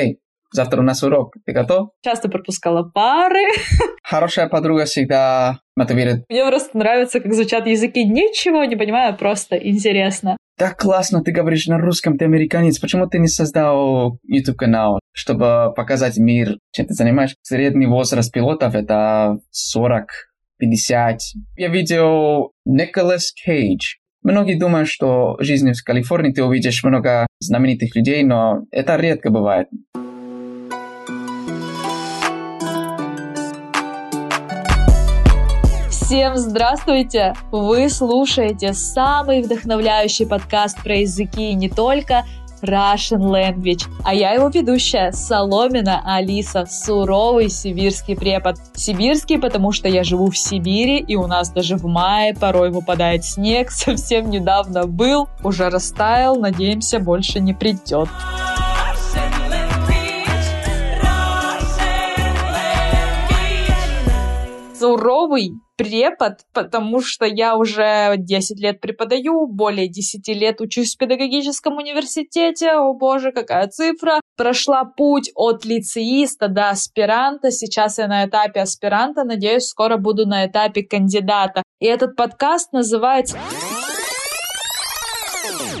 эй, завтра у нас урок, ты готов? Часто пропускала пары. Хорошая подруга всегда мотивирует. Мне просто нравится, как звучат языки. Ничего не понимаю, просто интересно. Так классно, ты говоришь на русском, ты американец. Почему ты не создал YouTube-канал, чтобы показать мир, чем ты занимаешься? Средний возраст пилотов это 40 50. Я видел Николас Кейдж. Многие думают, что в жизни в Калифорнии ты увидишь много знаменитых людей, но это редко бывает. Всем здравствуйте! Вы слушаете самый вдохновляющий подкаст про языки и не только Russian Language. А я его ведущая Соломина Алиса, суровый сибирский препод. Сибирский, потому что я живу в Сибири, и у нас даже в мае порой выпадает снег. Совсем недавно был, уже растаял, надеемся, больше не придет. Суровый препод, потому что я уже 10 лет преподаю, более 10 лет учусь в педагогическом университете. О боже, какая цифра! Прошла путь от лицеиста до аспиранта. Сейчас я на этапе аспиранта. Надеюсь, скоро буду на этапе кандидата. И этот подкаст называется...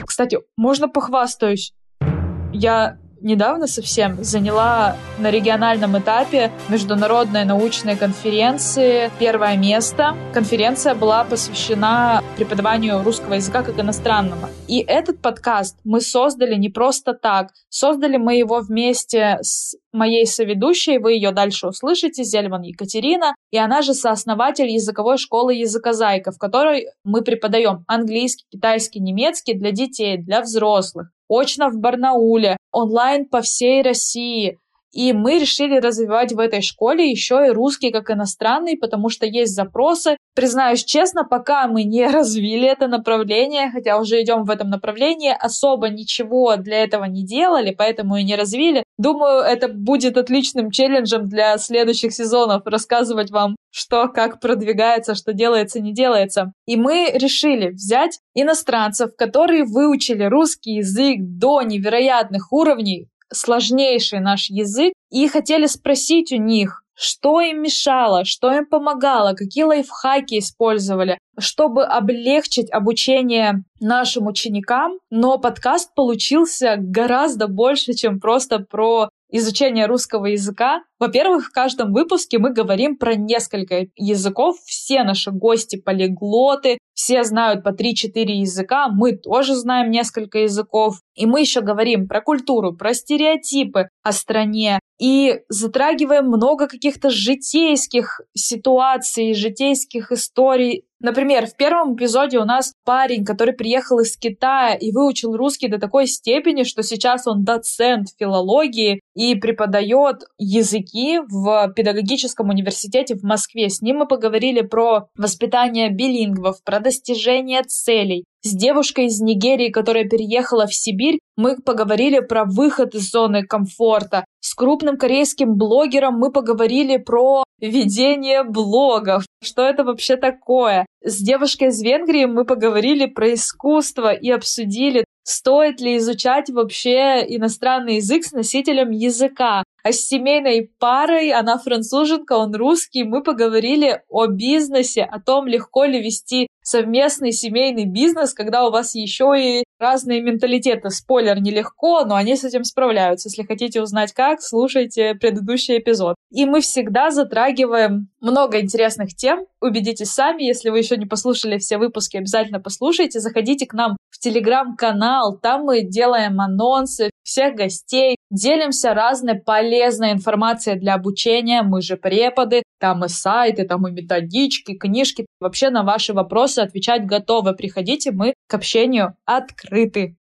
Кстати, можно похвастаюсь? Я недавно совсем заняла на региональном этапе международной научной конференции первое место. Конференция была посвящена преподаванию русского языка как иностранного. И этот подкаст мы создали не просто так. Создали мы его вместе с моей соведущей, вы ее дальше услышите, Зельман Екатерина, и она же сооснователь языковой школы языкозайка, в которой мы преподаем английский, китайский, немецкий для детей, для взрослых очно в Барнауле, онлайн по всей России. И мы решили развивать в этой школе еще и русский как иностранный, потому что есть запросы. Признаюсь честно, пока мы не развили это направление, хотя уже идем в этом направлении, особо ничего для этого не делали, поэтому и не развили. Думаю, это будет отличным челленджем для следующих сезонов рассказывать вам, что как продвигается, что делается, не делается. И мы решили взять иностранцев, которые выучили русский язык до невероятных уровней, сложнейший наш язык, и хотели спросить у них, что им мешало, что им помогало, какие лайфхаки использовали, чтобы облегчить обучение нашим ученикам. Но подкаст получился гораздо больше, чем просто про изучение русского языка. Во-первых, в каждом выпуске мы говорим про несколько языков. Все наши гости полиглоты, все знают по 3-4 языка, мы тоже знаем несколько языков. И мы еще говорим про культуру, про стереотипы о стране. И затрагиваем много каких-то житейских ситуаций, житейских историй Например, в первом эпизоде у нас парень, который приехал из Китая и выучил русский до такой степени, что сейчас он доцент филологии и преподает языки в педагогическом университете в Москве. С ним мы поговорили про воспитание билингвов, про достижение целей. С девушкой из Нигерии, которая переехала в Сибирь, мы поговорили про выход из зоны комфорта. С крупным корейским блогером мы поговорили про ведение блогов. Что это вообще такое? С девушкой из Венгрии мы поговорили про искусство и обсудили, стоит ли изучать вообще иностранный язык с носителем языка. А с семейной парой, она француженка, он русский, мы поговорили о бизнесе, о том, легко ли вести совместный семейный бизнес, когда у вас еще и разные менталитеты. Спойлер, нелегко, но они с этим справляются. Если хотите узнать как, слушайте предыдущий эпизод. И мы всегда затрагиваем много интересных тем. Убедитесь сами, если вы еще не послушали все выпуски, обязательно послушайте. Заходите к нам в телеграм-канал, там мы делаем анонсы всех гостей, делимся разной полезной информацией для обучения. Мы же преподы, там и сайты, там и методички, книжки. Вообще на ваши вопросы отвечать готовы. Приходите, мы к общению открыты.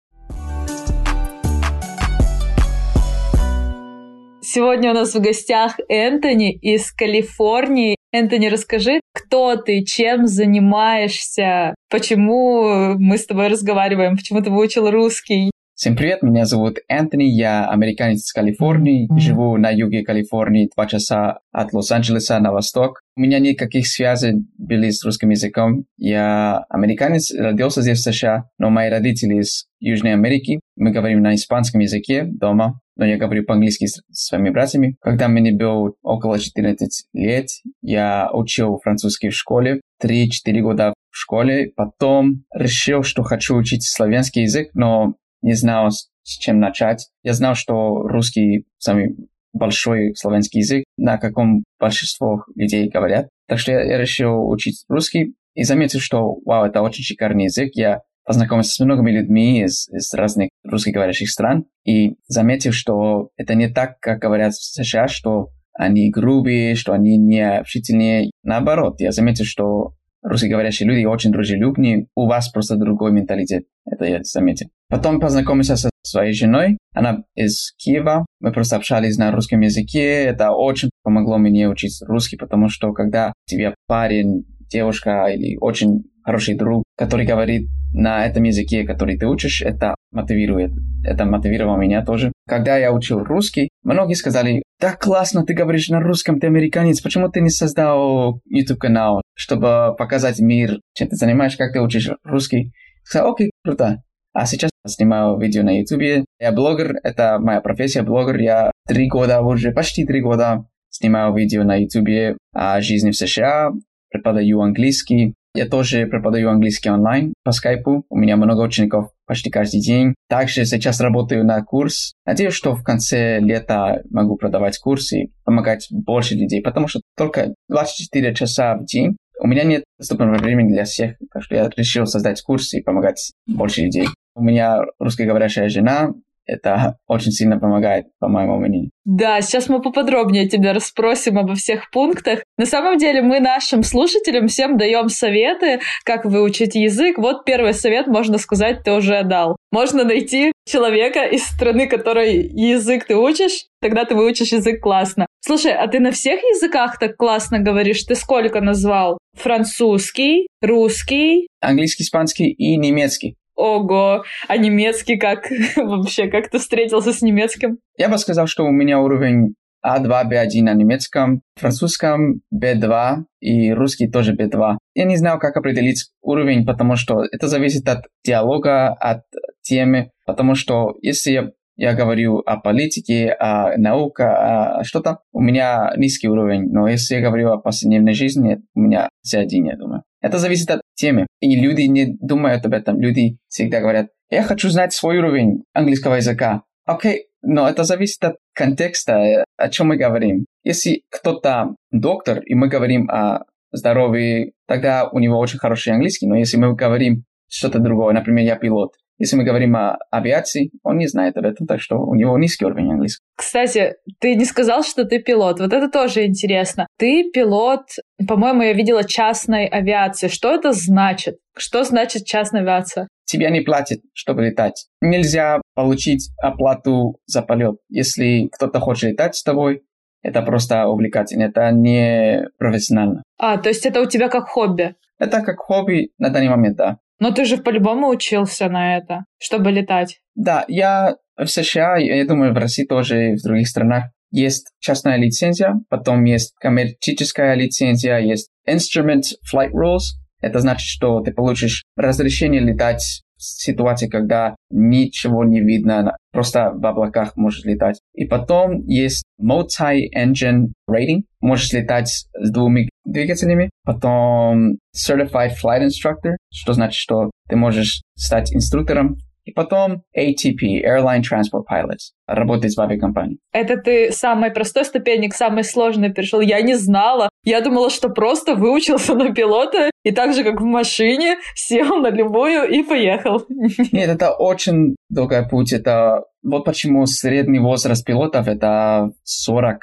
Сегодня у нас в гостях Энтони из Калифорнии. Энтони, расскажи, кто ты, чем занимаешься, почему мы с тобой разговариваем, почему ты выучил русский. Всем привет, меня зовут Энтони, я американец из Калифорнии, живу на юге Калифорнии, два часа от Лос-Анджелеса на восток. У меня никаких связей были с русским языком. Я американец, родился здесь в США, но мои родители из Южной Америки. Мы говорим на испанском языке дома, но я говорю по-английски с своими братьями. Когда мне было около 14 лет, я учил французский в школе, 3-4 года в школе. Потом решил, что хочу учить славянский язык, но не знал, с чем начать. Я знал, что русский самый большой славянский язык, на каком большинство людей говорят. Так что я, я решил учить русский и заметил, что, вау, это очень шикарный язык. Я познакомился с многими людьми из, из разных русскоговорящих стран и заметил, что это не так, как говорят в США, что они грубые, что они необщительные. Наоборот, я заметил, что русскоговорящие люди очень дружелюбные, у вас просто другой менталитет. Это я заметил. Потом познакомился со своей женой. Она из Киева. Мы просто общались на русском языке. Это очень помогло мне учить русский, потому что когда тебе парень, девушка или очень хороший друг, который говорит на этом языке, который ты учишь, это мотивирует. Это мотивировало меня тоже. Когда я учил русский, многие сказали, так классно, ты говоришь на русском, ты американец, почему ты не создал YouTube-канал, чтобы показать мир, чем ты занимаешься, как ты учишь русский? Сказал, окей, круто. А сейчас снимаю видео на YouTube. Я блогер, это моя профессия, блогер. Я три года уже, почти три года снимаю видео на YouTube о жизни в США, преподаю английский. Я тоже преподаю английский онлайн по скайпу. У меня много учеников почти каждый день. Также сейчас работаю на курс. Надеюсь, что в конце лета могу продавать курс и помогать больше людей, потому что только 24 часа в день у меня нет доступного времени для всех, так что я решил создать курс и помогать больше людей. У меня русскоговорящая жена, это очень сильно помогает, по моему мнению. Да, сейчас мы поподробнее тебя расспросим обо всех пунктах. На самом деле мы нашим слушателям всем даем советы, как выучить язык. Вот первый совет, можно сказать, ты уже дал. Можно найти человека из страны, которой язык ты учишь, тогда ты выучишь язык классно. Слушай, а ты на всех языках так классно говоришь? Ты сколько назвал? Французский, русский? Английский, испанский и немецкий. Ого, а немецкий как вообще, как ты встретился с немецким? Я бы сказал, что у меня уровень А2, B1 на немецком, французском B2 и русский тоже B2. Я не знаю, как определить уровень, потому что это зависит от диалога, от темы, потому что если я я говорю о политике, о науке, о что-то, у меня низкий уровень. Но если я говорю о повседневной жизни, у меня середин, я думаю. Это зависит от темы. И люди не думают об этом. Люди всегда говорят, я хочу знать свой уровень английского языка. Окей, но это зависит от контекста, о чем мы говорим. Если кто-то доктор, и мы говорим о здоровье, тогда у него очень хороший английский. Но если мы говорим что-то другое, например, я пилот, если мы говорим о авиации, он не знает об этом, так что у него низкий уровень английского. Кстати, ты не сказал, что ты пилот. Вот это тоже интересно. Ты пилот, по-моему, я видела частной авиации. Что это значит? Что значит частная авиация? Тебя не платят, чтобы летать. Нельзя получить оплату за полет. Если кто-то хочет летать с тобой, это просто увлекательно, это не профессионально. А, то есть это у тебя как хобби? Это как хобби на данный момент, да. Но ты же по-любому учился на это, чтобы летать. Да, я в США, я думаю, в России тоже и в других странах есть частная лицензия, потом есть коммерческая лицензия, есть Instrument Flight Rules. Это значит, что ты получишь разрешение летать ситуации, когда ничего не видно, просто в облаках можешь летать. И потом есть Multi-Engine Rating, можешь летать с двумя двигателями. Потом Certified Flight Instructor, что значит, что ты можешь стать инструктором и потом ATP, Airline Transport Pilots, работать в авиакомпании. Это ты самой простой ступени к самой сложной перешел. Я не знала. Я думала, что просто выучился на пилота и так же, как в машине, сел на любую и поехал. Нет, это очень долгий путь. Это вот почему средний возраст пилотов это 40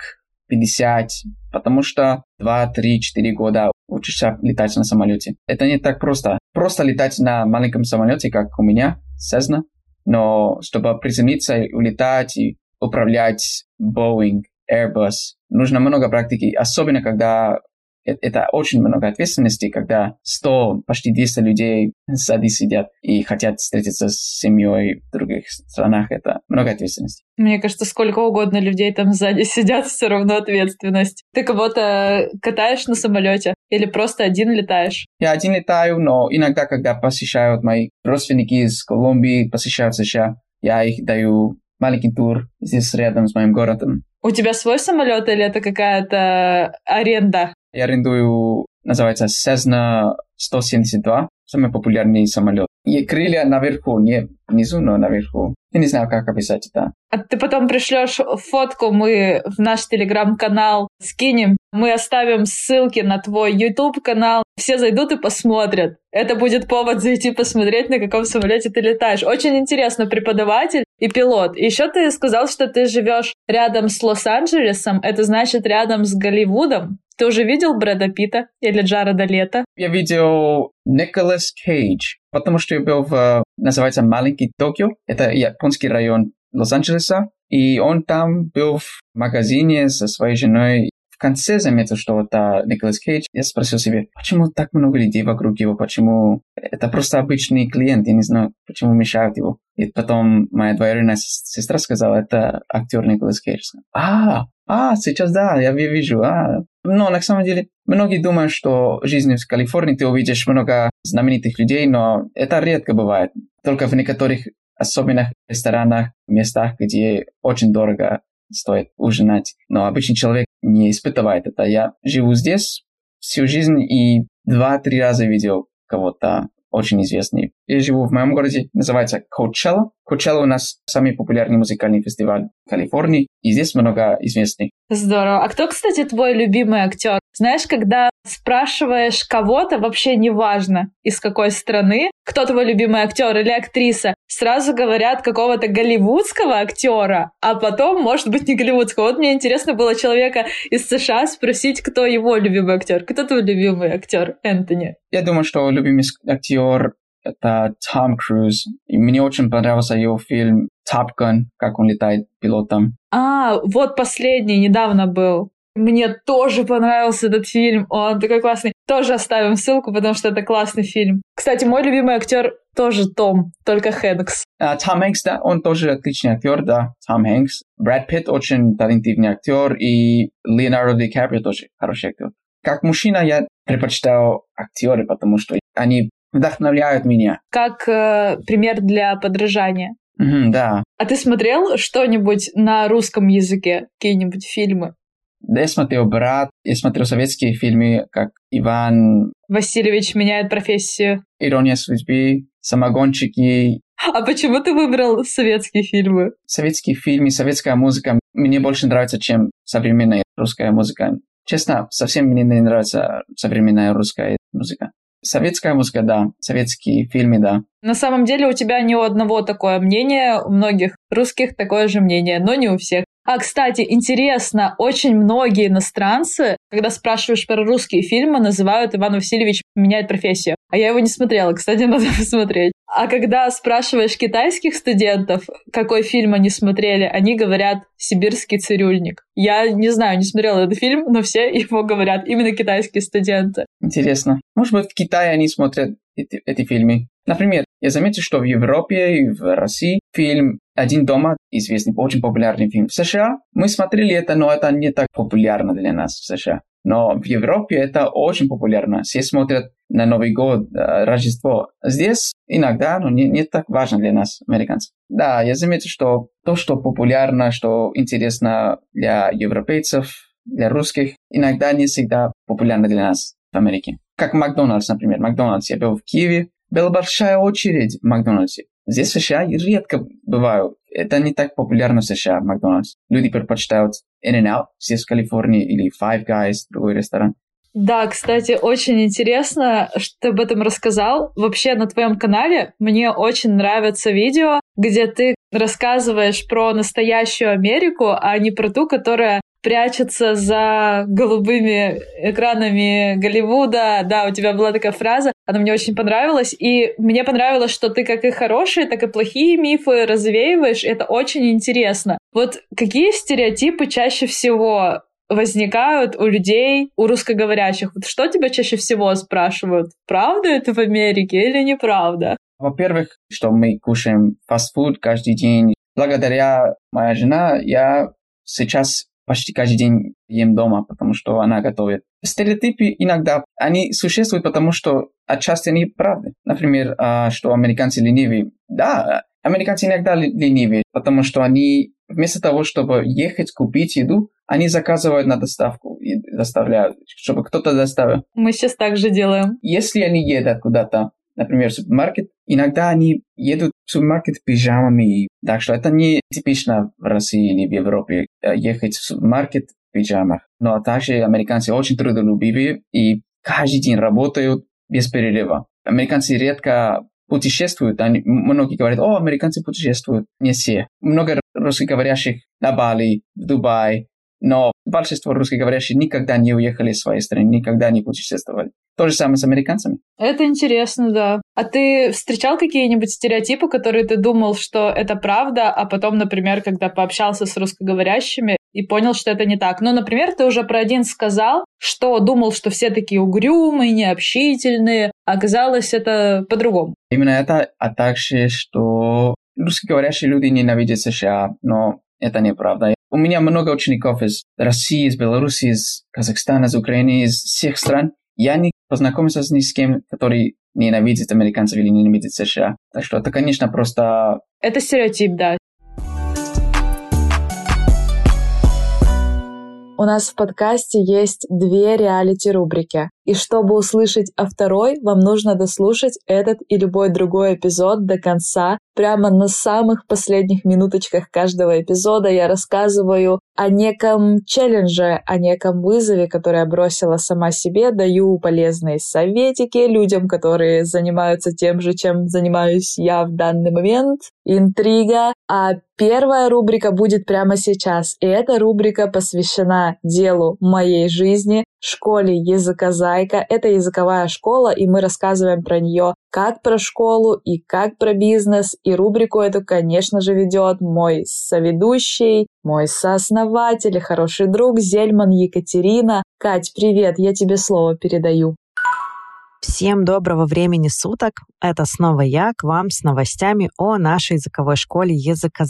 50, потому что 2, 3, 4 года учишься летать на самолете. Это не так просто. Просто летать на маленьком самолете, как у меня, Cessna, но чтобы приземлиться и улетать и управлять Boeing, Airbus, нужно много практики, особенно когда это очень много ответственности, когда 100, почти 200 людей сзади сидят и хотят встретиться с семьей в других странах. Это много ответственности. Мне кажется, сколько угодно людей там сзади сидят, все равно ответственность. Ты кого-то катаешь на самолете или просто один летаешь? Я один летаю, но иногда, когда посещают мои родственники из Колумбии, посещают США, я их даю маленький тур здесь рядом с моим городом. У тебя свой самолет или это какая-то аренда? Я арендую, называется Cessna 172, самый популярный самолет. И крылья наверху, не внизу, но наверху. Я не знаю, как описать это. А ты потом пришлешь фотку, мы в наш телеграм-канал скинем. Мы оставим ссылки на твой YouTube-канал. Все зайдут и посмотрят. Это будет повод зайти посмотреть, на каком самолете ты летаешь. Очень интересно, преподаватель и пилот. Еще ты сказал, что ты живешь рядом с Лос-Анджелесом. Это значит рядом с Голливудом. Ты уже видел Брэда Питта или Джареда Лето? Я видел Николас Кейдж, потому что я был в, называется, Маленький Токио. Это японский район Лос-Анджелеса. И он там был в магазине со своей женой. В конце заметил, что это Николас Кейдж. Я спросил себе, почему так много людей вокруг его, почему это просто обычный клиент, я не знаю, почему мешают его. И потом моя двоюродная сестра сказала, это актер Николас Кейдж. А, а, сейчас да, я вижу, а. Но на самом деле многие думают, что в жизни в Калифорнии ты увидишь много знаменитых людей, но это редко бывает. Только в некоторых особенных ресторанах, местах, где очень дорого стоит ужинать. Но обычный человек не испытывает это. Я живу здесь всю жизнь и два-три раза видел кого-то очень известный. Я живу в моем городе, называется Coachella. Coachella у нас самый популярный музыкальный фестиваль в Калифорнии, и здесь много известных. Здорово. А кто, кстати, твой любимый актер? Знаешь, когда спрашиваешь кого-то, вообще неважно, из какой страны, кто твой любимый актер или актриса, сразу говорят какого-то голливудского актера, а потом, может быть, не голливудского. Вот мне интересно было человека из США спросить, кто его любимый актер. Кто твой любимый актер, Энтони? Я думаю, что любимый актер это Том Круз. И мне очень понравился его фильм Top Gun, как он летает пилотом. А, вот последний недавно был. Мне тоже понравился этот фильм. Он такой классный. Тоже оставим ссылку, потому что это классный фильм. Кстати, мой любимый актер тоже Том, только Хэнкс. Том Хэнкс, да, он тоже отличный актер, да, Том Хэнкс. Брэд Питт очень талантливый актер, и Леонардо Ди Каприо тоже хороший актер. Как мужчина я предпочитаю актеры, потому что они вдохновляют меня. Как э, пример для подражания. Mm-hmm, да. А ты смотрел что-нибудь на русском языке, какие-нибудь фильмы? Да, я смотрел «Брат», я смотрел советские фильмы, как «Иван...» Васильевич меняет профессию. «Ирония судьбы», «Самогонщики». А почему ты выбрал советские фильмы? Советские фильмы, советская музыка мне больше нравится, чем современная русская музыка. Честно, совсем мне не нравится современная русская музыка. Советская музыка, да. Советские фильмы, да. На самом деле у тебя не у одного такое мнение, у многих русских такое же мнение, но не у всех. А, кстати, интересно, очень многие иностранцы, когда спрашиваешь про русские фильмы, называют Иван Васильевич меняет профессию. А я его не смотрела, кстати, надо посмотреть. А когда спрашиваешь китайских студентов, какой фильм они смотрели, они говорят «Сибирский цирюльник». Я не знаю, не смотрела этот фильм, но все его говорят, именно китайские студенты. Интересно. Может быть, в Китае они смотрят эти, эти фильмы. Например, я заметил, что в Европе и в России фильм «Один дома» известный, очень популярный фильм. В США мы смотрели это, но это не так популярно для нас в США. Но в Европе это очень популярно. Все смотрят на Новый год, э, Рождество. Здесь иногда, но не, не так важно для нас, американцев. Да, я заметил, что то, что популярно, что интересно для европейцев, для русских, иногда не всегда популярно для нас в Америке. Как Макдональдс, например. Макдональдс. Я был в Киеве, была большая очередь в Макдональдсе. Здесь в США редко бывают. Это не так популярно в США, Макдональдс. Люди предпочитают In-N-Out здесь в Калифорнии или Five Guys, другой ресторан. Да, кстати, очень интересно, что ты об этом рассказал. Вообще на твоем канале мне очень нравятся видео, где ты рассказываешь про настоящую Америку, а не про ту, которая прячется за голубыми экранами Голливуда. Да, у тебя была такая фраза, она мне очень понравилась. И мне понравилось, что ты как и хорошие, так и плохие мифы развеиваешь. Это очень интересно. Вот какие стереотипы чаще всего возникают у людей, у русскоговорящих. Вот что тебя чаще всего спрашивают? Правда это в Америке или неправда? Во-первых, что мы кушаем фастфуд каждый день. Благодаря моя жена я сейчас почти каждый день ем дома, потому что она готовит. Стереотипы иногда, они существуют, потому что отчасти они правды. Например, а, что американцы ленивые. Да, американцы иногда ленивые, потому что они вместо того, чтобы ехать купить еду, они заказывают на доставку и доставляют, чтобы кто-то доставил. Мы сейчас так же делаем. Если они едут куда-то, например, супермаркет, иногда они едут в супермаркет пижамами. Так что это не типично в России или в Европе э, ехать в супермаркет в пижамах. Но также американцы очень трудолюбивые и каждый день работают без перерыва. Американцы редко путешествуют. Они, многие говорят, о, американцы путешествуют. Не все. Много русскоговорящих на Бали, в Дубае, но большинство русскоговорящих никогда не уехали из своей страны, никогда не путешествовали. То же самое с американцами. Это интересно, да. А ты встречал какие-нибудь стереотипы, которые ты думал, что это правда, а потом, например, когда пообщался с русскоговорящими и понял, что это не так? Ну, например, ты уже про один сказал, что думал, что все такие угрюмые, необщительные, а оказалось это по-другому. Именно это, а также, что русскоговорящие люди ненавидят США, но это неправда. У меня много учеников из России, из Беларуси, из Казахстана, из Украины, из всех стран. Я не познакомился с ни с кем, который ненавидит американцев или ненавидит США. Так что это, конечно, просто... Это стереотип, да. У нас в подкасте есть две реалити-рубрики. И чтобы услышать о второй, вам нужно дослушать этот и любой другой эпизод до конца. Прямо на самых последних минуточках каждого эпизода я рассказываю о неком челлендже, о неком вызове, который я бросила сама себе, даю полезные советики людям, которые занимаются тем же, чем занимаюсь я в данный момент. Интрига. А первая рубрика будет прямо сейчас. И эта рубрика посвящена делу моей жизни, школе языка Зайка. Это языковая школа, и мы рассказываем про нее как про школу и как про бизнес. И рубрику эту, конечно же, ведет мой соведущий, мой сооснователь и хороший друг Зельман Екатерина. Кать, привет, я тебе слово передаю. Всем доброго времени суток. Это снова я к вам с новостями о нашей языковой школе Языка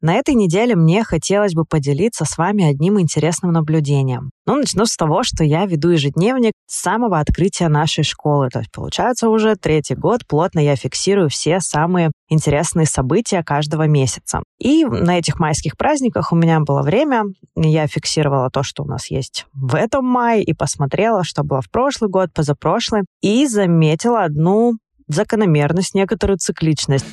На этой неделе мне хотелось бы поделиться с вами одним интересным наблюдением. Ну, начну с того, что я веду ежедневник с самого открытия нашей школы. То есть, получается, уже третий год плотно я фиксирую все самые интересные события каждого месяца. И на этих майских праздниках у меня было время, я фиксировала то, что у нас есть в этом мае, и посмотрела, что было в прошлый год, позапрошлый, и заметила одну закономерность, некоторую цикличность.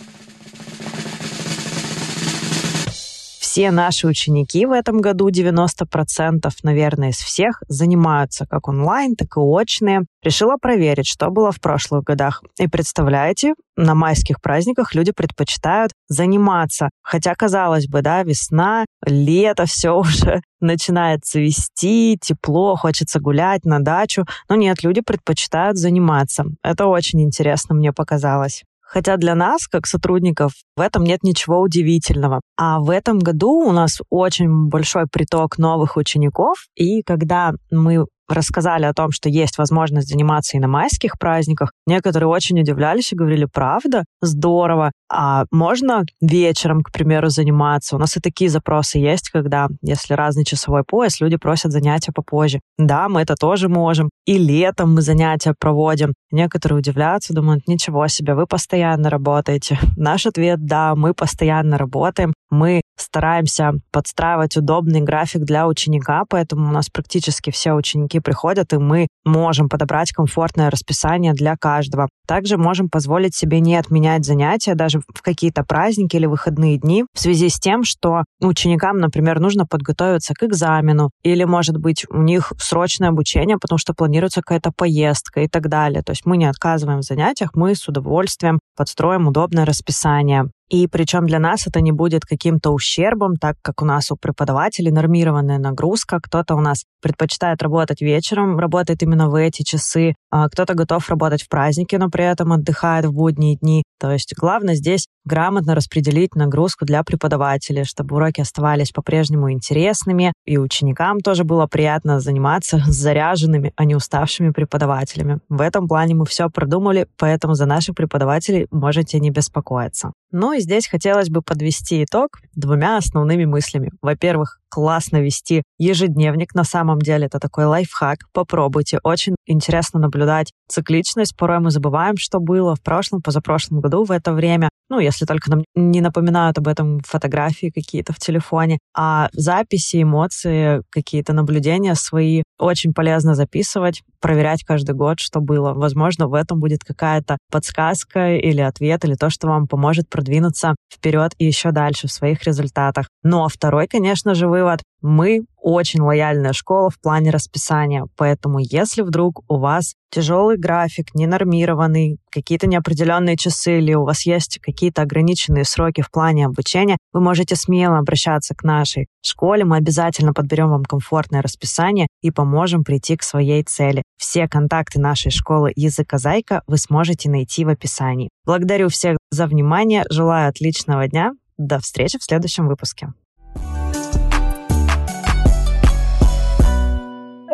Все наши ученики в этом году, 90%, наверное, из всех, занимаются как онлайн, так и очные. Решила проверить, что было в прошлых годах. И представляете, на майских праздниках люди предпочитают заниматься. Хотя, казалось бы, да, весна, лето, все уже начинает цвести, тепло, хочется гулять на дачу. Но нет, люди предпочитают заниматься. Это очень интересно мне показалось. Хотя для нас, как сотрудников, в этом нет ничего удивительного. А в этом году у нас очень большой приток новых учеников, и когда мы рассказали о том, что есть возможность заниматься и на майских праздниках. Некоторые очень удивлялись и говорили, правда? Здорово. А можно вечером, к примеру, заниматься? У нас и такие запросы есть, когда, если разный часовой пояс, люди просят занятия попозже. Да, мы это тоже можем. И летом мы занятия проводим. Некоторые удивляются, думают, ничего себе, вы постоянно работаете. Наш ответ – да, мы постоянно работаем. Мы стараемся подстраивать удобный график для ученика, поэтому у нас практически все ученики приходят, и мы можем подобрать комфортное расписание для каждого. Также можем позволить себе не отменять занятия даже в какие-то праздники или выходные дни в связи с тем, что ученикам, например, нужно подготовиться к экзамену или, может быть, у них срочное обучение, потому что планируется какая-то поездка и так далее. То есть мы не отказываем в занятиях, мы с удовольствием подстроим удобное расписание. И причем для нас это не будет каким-то ущербом, так как у нас у преподавателей нормированная нагрузка. Кто-то у нас предпочитает работать вечером, работает именно в эти часы, а кто-то готов работать в праздники, но при этом отдыхает в будние дни. То есть главное здесь грамотно распределить нагрузку для преподавателей, чтобы уроки оставались по-прежнему интересными, и ученикам тоже было приятно заниматься с заряженными, а не уставшими преподавателями. В этом плане мы все продумали, поэтому за наших преподавателей можете не беспокоиться. Ну и здесь хотелось бы подвести итог двумя основными мыслями. Во-первых, классно вести ежедневник. На самом деле это такой лайфхак. Попробуйте. Очень интересно наблюдать цикличность. Порой мы забываем, что было в прошлом, позапрошлом году в это время. Ну, если только нам не напоминают об этом фотографии какие-то в телефоне, а записи, эмоции, какие-то наблюдения свои очень полезно записывать, проверять каждый год, что было. Возможно, в этом будет какая-то подсказка или ответ, или то, что вам поможет продвинуться вперед и еще дальше в своих результатах. Ну а второй, конечно же, вывод. Мы очень лояльная школа в плане расписания, поэтому если вдруг у вас тяжелый график, ненормированный, какие-то неопределенные часы или у вас есть какие-то ограниченные сроки в плане обучения, вы можете смело обращаться к нашей школе. Мы обязательно подберем вам комфортное расписание и поможем прийти к своей цели. Все контакты нашей школы языка Зайка вы сможете найти в описании. Благодарю всех за внимание, желаю отличного дня. До встречи в следующем выпуске.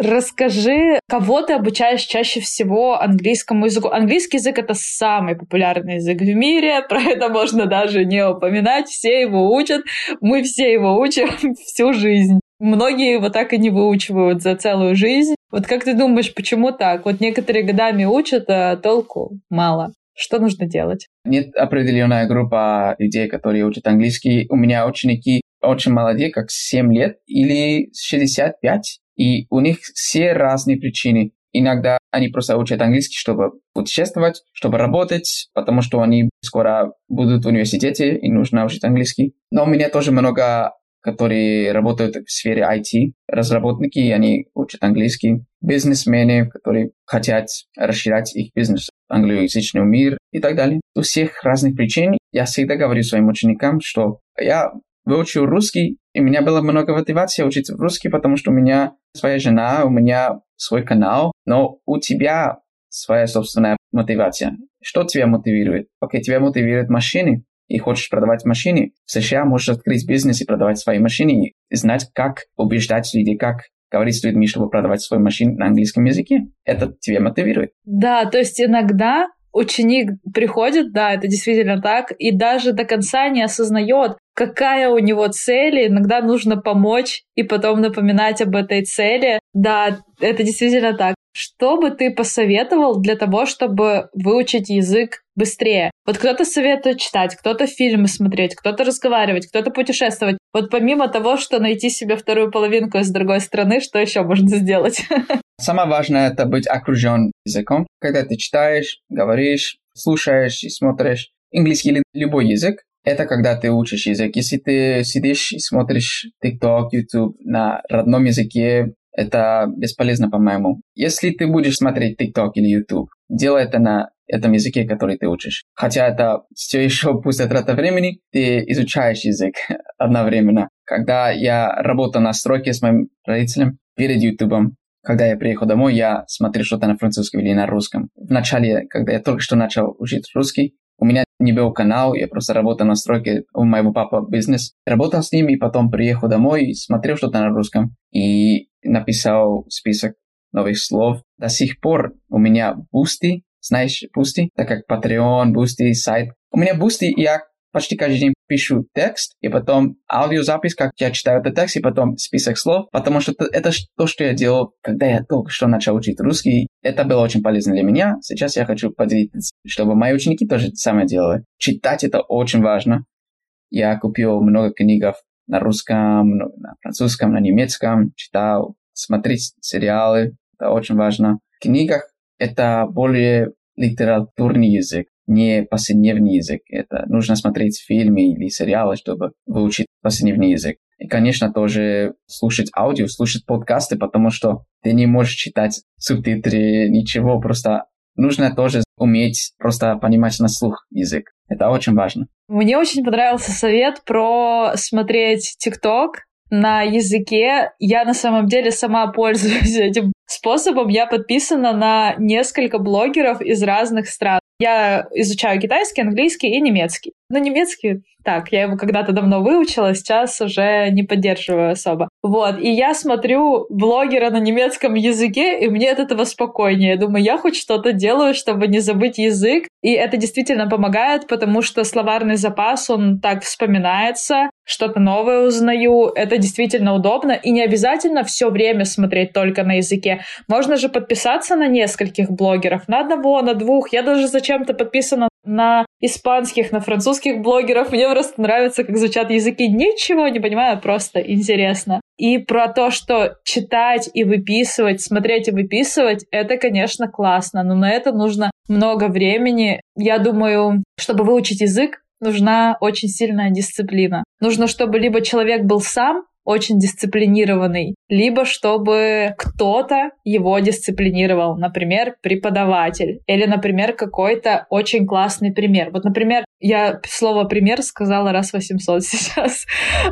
Расскажи, кого ты обучаешь чаще всего английскому языку? Английский язык — это самый популярный язык в мире, про это можно даже не упоминать, все его учат, мы все его учим всю жизнь. Многие его так и не выучивают за целую жизнь. Вот как ты думаешь, почему так? Вот некоторые годами учат, а толку мало. Что нужно делать? Нет определенная группа людей, которые учат английский. У меня ученики очень молодые, как 7 лет или 65. И у них все разные причины. Иногда они просто учат английский, чтобы путешествовать, чтобы работать, потому что они скоро будут в университете и нужно учить английский. Но у меня тоже много, которые работают в сфере IT, разработчики, и они учат английский, бизнесмены, которые хотят расширять их бизнес, англоязычный мир и так далее. У всех разных причин я всегда говорю своим ученикам, что я выучил русский, и у меня было много мотивации учить русский, потому что у меня своя жена, у меня свой канал, но у тебя своя собственная мотивация. Что тебя мотивирует? Окей, тебя мотивирует машины, и хочешь продавать машины. В США можешь открыть бизнес и продавать свои машины, и знать, как убеждать людей, как говорить с людьми, чтобы продавать свой машин на английском языке. Это тебя мотивирует. Да, то есть иногда ученик приходит, да, это действительно так, и даже до конца не осознает, какая у него цель, иногда нужно помочь и потом напоминать об этой цели. Да, это действительно так. Что бы ты посоветовал для того, чтобы выучить язык быстрее? Вот кто-то советует читать, кто-то фильмы смотреть, кто-то разговаривать, кто-то путешествовать. Вот помимо того, что найти себе вторую половинку из другой страны, что еще можно сделать? Самое важное — это быть окружен языком. Когда ты читаешь, говоришь, слушаешь и смотришь английский или любой язык, это когда ты учишь язык. Если ты сидишь и смотришь TikTok, YouTube на родном языке, это бесполезно, по-моему. Если ты будешь смотреть TikTok или YouTube, делай это на этом языке, который ты учишь. Хотя это все еще пустая трата времени, ты изучаешь язык одновременно. Когда я работал на стройке с моим родителем перед YouTube, когда я приехал домой, я смотрел что-то на французском или на русском. Вначале, когда я только что начал учить русский, у меня не был канал, я просто работал на стройке у моего папы бизнес. Работал с ним и потом приехал домой и смотрел что-то на русском. И написал список новых слов. До сих пор у меня Boosty, знаешь, Boosty, так как Patreon, Boosty, сайт. У меня Boosty, я почти каждый день пишу текст, и потом аудиозапись, как я читаю этот текст, и потом список слов, потому что это, то, что я делал, когда я только что начал учить русский. Это было очень полезно для меня. Сейчас я хочу поделиться, чтобы мои ученики тоже это самое делали. Читать это очень важно. Я купил много книг на русском, на французском, на немецком, читал, смотреть сериалы, это очень важно. В книгах это более литературный язык не повседневный язык. Это нужно смотреть фильмы или сериалы, чтобы выучить повседневный язык. И, конечно, тоже слушать аудио, слушать подкасты, потому что ты не можешь читать субтитры, ничего, просто нужно тоже уметь просто понимать на слух язык. Это очень важно. Мне очень понравился совет про смотреть ТикТок на языке. Я на самом деле сама пользуюсь этим способом. Я подписана на несколько блогеров из разных стран. Я изучаю китайский, английский и немецкий. Но немецкий, так, я его когда-то давно выучила, сейчас уже не поддерживаю особо. Вот, и я смотрю блогера на немецком языке, и мне от этого спокойнее. Я думаю, я хоть что-то делаю, чтобы не забыть язык, и это действительно помогает, потому что словарный запас, он так вспоминается, что-то новое узнаю, это действительно удобно, и не обязательно все время смотреть только на языке. Можно же подписаться на нескольких блогеров, на одного, на двух. Я даже зачем-то подписана на испанских, на французских блогеров. Мне просто нравится, как звучат языки. Ничего не понимаю, просто интересно. И про то, что читать и выписывать, смотреть и выписывать, это, конечно, классно, но на это нужно много времени. Я думаю, чтобы выучить язык, нужна очень сильная дисциплина. Нужно, чтобы либо человек был сам очень дисциплинированный, либо чтобы кто-то его дисциплинировал, например, преподаватель, или, например, какой-то очень классный пример. Вот, например, я слово «пример» сказала раз 800 сейчас.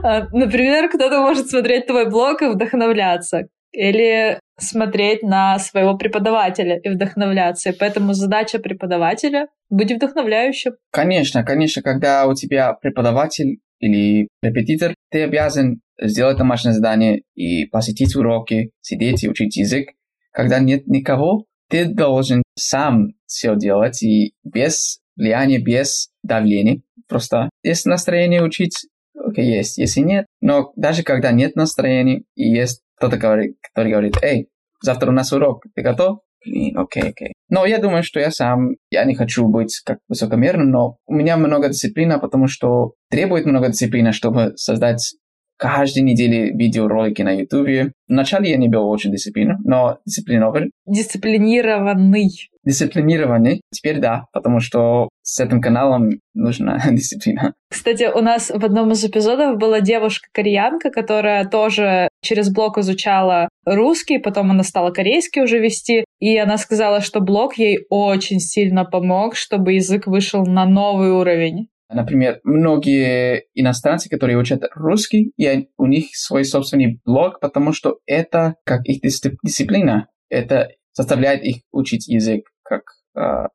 А, например, кто-то может смотреть твой блог и вдохновляться. Или смотреть на своего преподавателя и вдохновляться. И поэтому задача преподавателя — быть вдохновляющим. Конечно, конечно, когда у тебя преподаватель или репетитор, ты обязан сделать домашнее задание и посетить уроки, сидеть и учить язык. Когда нет никого, ты должен сам все делать и без влияния, без давления. Просто есть настроение учить, окей, okay, есть. Если нет, но даже когда нет настроения и есть кто-то, говорит, который говорит, эй, завтра у нас урок, ты готов? Блин, окей, окей. Но я думаю, что я сам, я не хочу быть как высокомерным, но у меня много дисциплины, потому что требует много дисциплины, чтобы создать каждой неделе видеоролики на YouTube. Вначале я не был очень дисциплинированный, но дисциплинированный. Дисциплинированный. Дисциплинированный. Теперь да, потому что с этим каналом нужна дисциплина. Кстати, у нас в одном из эпизодов была девушка-кореянка, которая тоже через блог изучала русский, потом она стала корейский уже вести, и она сказала, что блог ей очень сильно помог, чтобы язык вышел на новый уровень. Например, многие иностранцы, которые учат русский, и у них свой собственный блог, потому что это как их дисциплина. Это заставляет их учить язык, как э,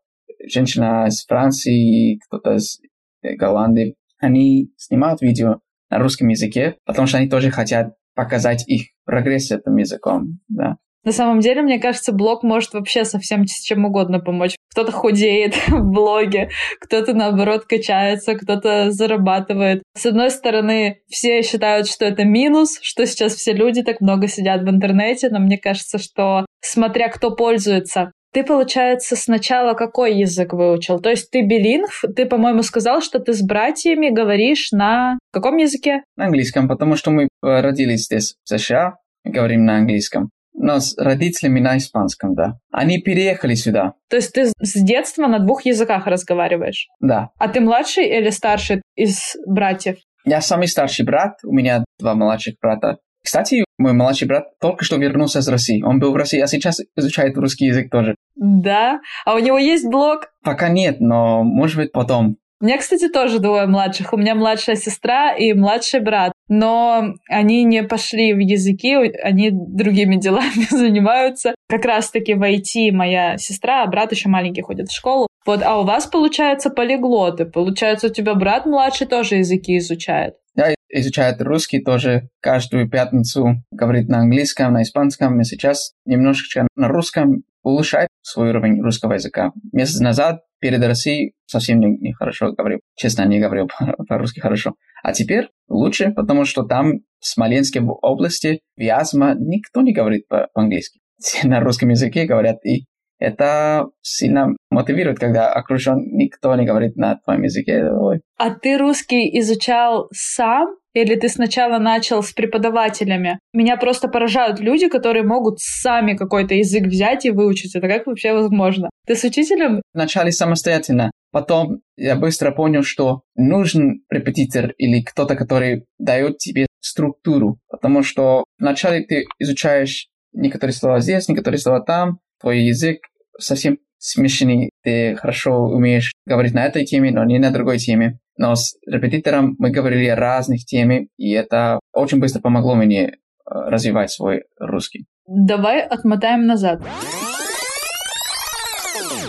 женщина из Франции, кто-то из Голландии. Они снимают видео на русском языке, потому что они тоже хотят показать их прогресс этим языком. Да. На самом деле, мне кажется, блог может вообще совсем с чем угодно помочь. Кто-то худеет в блоге, кто-то, наоборот, качается, кто-то зарабатывает. С одной стороны, все считают, что это минус, что сейчас все люди так много сидят в интернете, но мне кажется, что смотря кто пользуется, ты, получается, сначала какой язык выучил? То есть ты билингв, ты, по-моему, сказал, что ты с братьями говоришь на каком языке? На английском, потому что мы родились здесь, в США, говорим на английском но с родителями на испанском, да. Они переехали сюда. То есть ты с детства на двух языках разговариваешь? Да. А ты младший или старший из братьев? Я самый старший брат, у меня два младших брата. Кстати, мой младший брат только что вернулся из России. Он был в России, а сейчас изучает русский язык тоже. Да? А у него есть блог? Пока нет, но может быть потом. У меня, кстати, тоже двое младших. У меня младшая сестра и младший брат. Но они не пошли в языки, они другими делами занимаются. Как раз-таки в IT моя сестра, а брат еще маленький ходит в школу. Вот, а у вас, получается, полиглоты. Получается, у тебя брат младший тоже языки изучает. Да, изучает русский тоже каждую пятницу, говорит на английском, на испанском, и сейчас немножечко на русском улучшает свой уровень русского языка. Месяц назад перед Россией совсем не, не хорошо говорил. Честно, не говорил по-русски хорошо. А теперь лучше, потому что там, в Смоленске, в области, Вязма, никто не говорит по-английски. Все на русском языке говорят, и это сильно мотивирует, когда окружен никто не говорит на твоем языке. Ой. А ты русский изучал сам или ты сначала начал с преподавателями? Меня просто поражают люди, которые могут сами какой-то язык взять и выучить. Это как вообще возможно? Ты с учителем? Вначале самостоятельно. Потом я быстро понял, что нужен репетитор или кто-то, который дает тебе структуру. Потому что вначале ты изучаешь некоторые слова здесь, некоторые слова там, твой язык совсем смешанный. Ты хорошо умеешь говорить на этой теме, но не на другой теме. Но с репетитором мы говорили о разных темах, и это очень быстро помогло мне э, развивать свой русский. Давай отмотаем назад.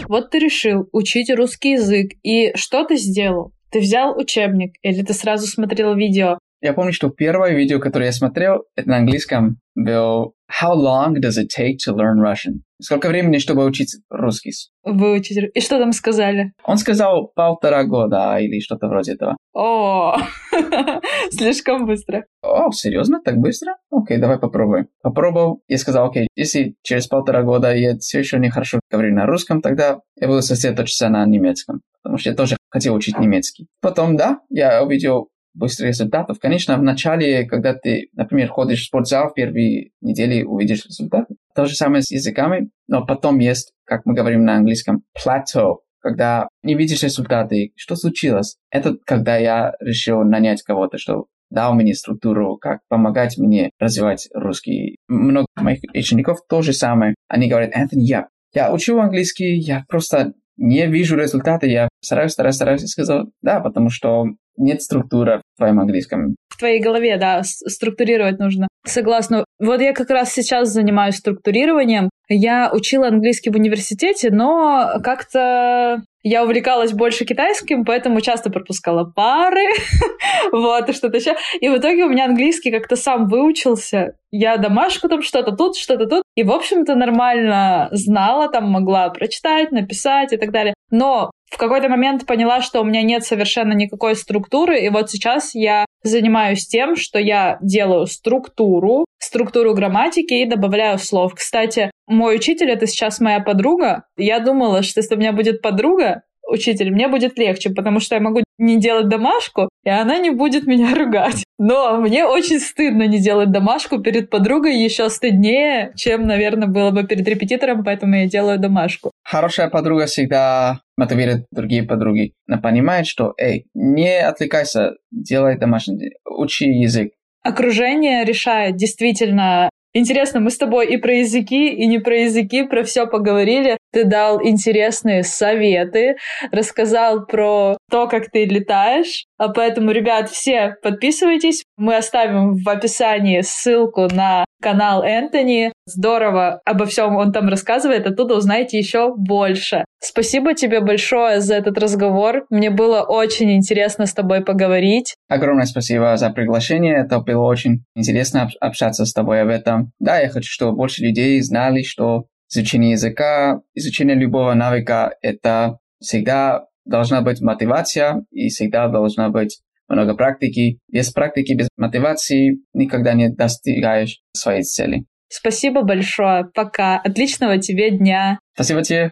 Вот ты решил учить русский язык, и что ты сделал? Ты взял учебник или ты сразу смотрел видео? Я помню, что первое видео, которое я смотрел, это на английском был How long does it take to learn Russian? Сколько времени, чтобы учить русский? Выучить. И что там сказали? Он сказал полтора года или что-то вроде этого. О, слишком быстро. О, серьезно? Так быстро? Окей, давай попробуем. Попробовал и сказал, окей, если через полтора года я все еще не хорошо говорю на русском, тогда я буду сосредоточиться на немецком, потому что я тоже хотел учить немецкий. Потом, да, я увидел быстрых результатов. Конечно, в начале, когда ты, например, ходишь в спортзал, в первые недели увидишь результаты. То же самое с языками, но потом есть, как мы говорим на английском, plateau, когда не видишь результаты. Что случилось? Это когда я решил нанять кого-то, что дал мне структуру, как помогать мне развивать русский. Много моих учеников то же самое. Они говорят, Энтони, я, я учу английский, я просто не вижу результаты, я стараюсь, стараюсь, стараюсь. Я сказал, да, потому что нет структуры твоем английском. В твоей голове, да, структурировать нужно. Согласна. Вот я как раз сейчас занимаюсь структурированием. Я учила английский в университете, но как-то я увлекалась больше китайским, поэтому часто пропускала пары, вот, и что-то еще. И в итоге у меня английский как-то сам выучился. Я домашку там что-то тут, что-то тут. И, в общем-то, нормально знала, там могла прочитать, написать и так далее. Но в какой-то момент поняла, что у меня нет совершенно никакой структуры, и вот сейчас я занимаюсь тем, что я делаю структуру, структуру грамматики и добавляю слов. Кстати, мой учитель — это сейчас моя подруга. Я думала, что если у меня будет подруга, учитель, мне будет легче, потому что я могу не делать домашку, и она не будет меня ругать. Но мне очень стыдно не делать домашку перед подругой, еще стыднее, чем, наверное, было бы перед репетитором, поэтому я делаю домашку. Хорошая подруга всегда мотивирует другие подруги. Она понимает, что, эй, не отвлекайся, делай домашний, учи язык. Окружение решает действительно Интересно, мы с тобой и про языки, и не про языки, про все поговорили. Ты дал интересные советы, рассказал про то, как ты летаешь. А поэтому, ребят, все подписывайтесь. Мы оставим в описании ссылку на канал Энтони. Здорово обо всем он там рассказывает, оттуда узнаете еще больше. Спасибо тебе большое за этот разговор. Мне было очень интересно с тобой поговорить. Огромное спасибо за приглашение. Это было очень интересно общаться с тобой об этом. Да, я хочу, чтобы больше людей знали, что изучение языка, изучение любого навыка — это всегда должна быть мотивация и всегда должна быть много практики. Без практики, без мотивации никогда не достигаешь своей цели. Спасибо большое. Пока. Отличного тебе дня. Спасибо тебе.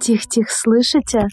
Тихо-тихо, слышите?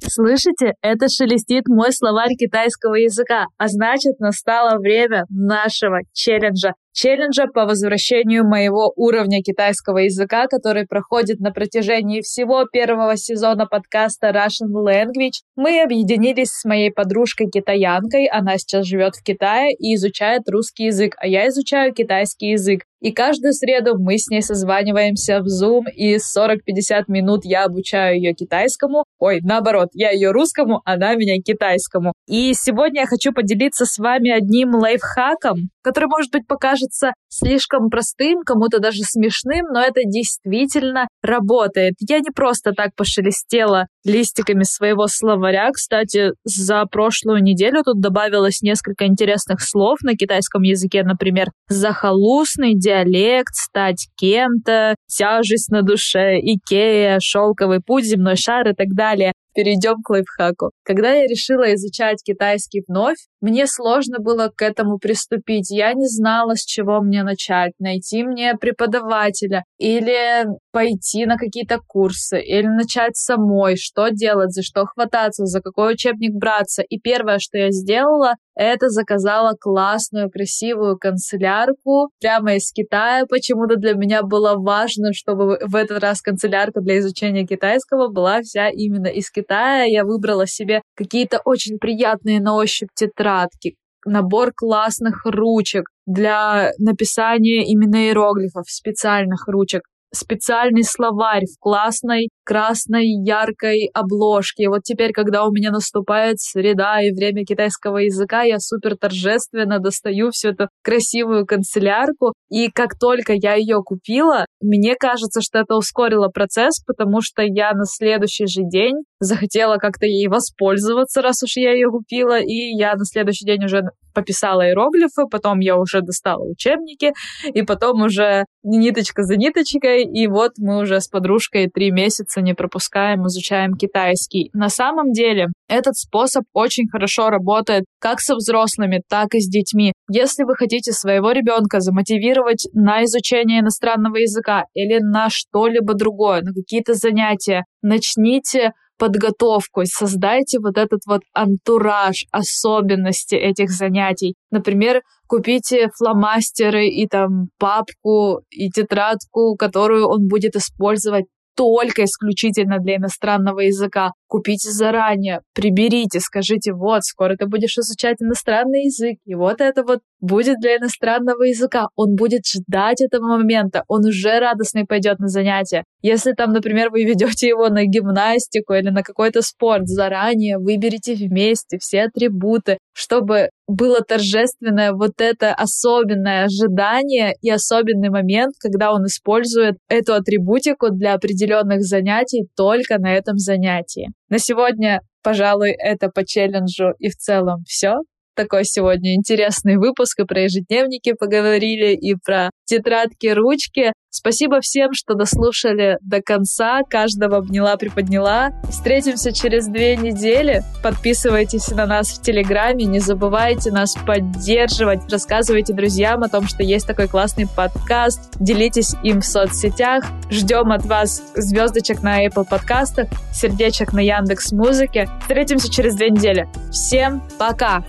Слышите, это шелестит мой словарь китайского языка, а значит, настало время нашего челленджа челленджа по возвращению моего уровня китайского языка, который проходит на протяжении всего первого сезона подкаста Russian Language. Мы объединились с моей подружкой-китаянкой, она сейчас живет в Китае и изучает русский язык, а я изучаю китайский язык. И каждую среду мы с ней созваниваемся в Zoom, и 40-50 минут я обучаю ее китайскому. Ой, наоборот, я ее русскому, она меня китайскому. И сегодня я хочу поделиться с вами одним лайфхаком, который, может быть, покажется слишком простым, кому-то даже смешным, но это действительно работает. Я не просто так пошелестела листиками своего словаря. Кстати, за прошлую неделю тут добавилось несколько интересных слов на китайском языке, например, захолустный диалект, стать кем-то, тяжесть на душе, Икея, шелковый путь, земной шар и так далее перейдем к лайфхаку. Когда я решила изучать китайский вновь, мне сложно было к этому приступить. Я не знала, с чего мне начать. Найти мне преподавателя или пойти на какие-то курсы, или начать самой, что делать, за что хвататься, за какой учебник браться. И первое, что я сделала, это заказала классную, красивую канцелярку прямо из Китая. Почему-то для меня было важно, чтобы в этот раз канцелярка для изучения китайского была вся именно из Китая. Я выбрала себе какие-то очень приятные на ощупь тетрадки, набор классных ручек для написания именно иероглифов, специальных ручек. Специальный словарь в классной красной яркой обложке. Вот теперь, когда у меня наступает среда и время китайского языка, я супер торжественно достаю всю эту красивую канцелярку. И как только я ее купила, мне кажется, что это ускорило процесс, потому что я на следующий же день захотела как-то ей воспользоваться, раз уж я ее купила, и я на следующий день уже пописала иероглифы, потом я уже достала учебники, и потом уже ниточка за ниточкой, и вот мы уже с подружкой три месяца не пропускаем, изучаем китайский. На самом деле этот способ очень хорошо работает как со взрослыми, так и с детьми. Если вы хотите своего ребенка замотивировать на изучение иностранного языка или на что-либо другое, на какие-то занятия, начните подготовку, создайте вот этот вот антураж, особенности этих занятий. Например, купите фломастеры и там папку и тетрадку, которую он будет использовать только исключительно для иностранного языка. Купите заранее, приберите, скажите, вот, скоро ты будешь изучать иностранный язык, и вот это вот будет для иностранного языка. Он будет ждать этого момента, он уже радостный пойдет на занятия. Если там, например, вы ведете его на гимнастику или на какой-то спорт, заранее выберите вместе все атрибуты, чтобы было торжественное вот это особенное ожидание и особенный момент, когда он использует эту атрибутику для определенных занятий только на этом занятии. На сегодня, пожалуй, это по челленджу и в целом все такой сегодня интересный выпуск. И про ежедневники поговорили, и про тетрадки, ручки. Спасибо всем, что дослушали до конца. Каждого обняла, приподняла. Встретимся через две недели. Подписывайтесь на нас в Телеграме. Не забывайте нас поддерживать. Рассказывайте друзьям о том, что есть такой классный подкаст. Делитесь им в соцсетях. Ждем от вас звездочек на Apple подкастах, сердечек на Яндекс Музыке. Встретимся через две недели. Всем пока!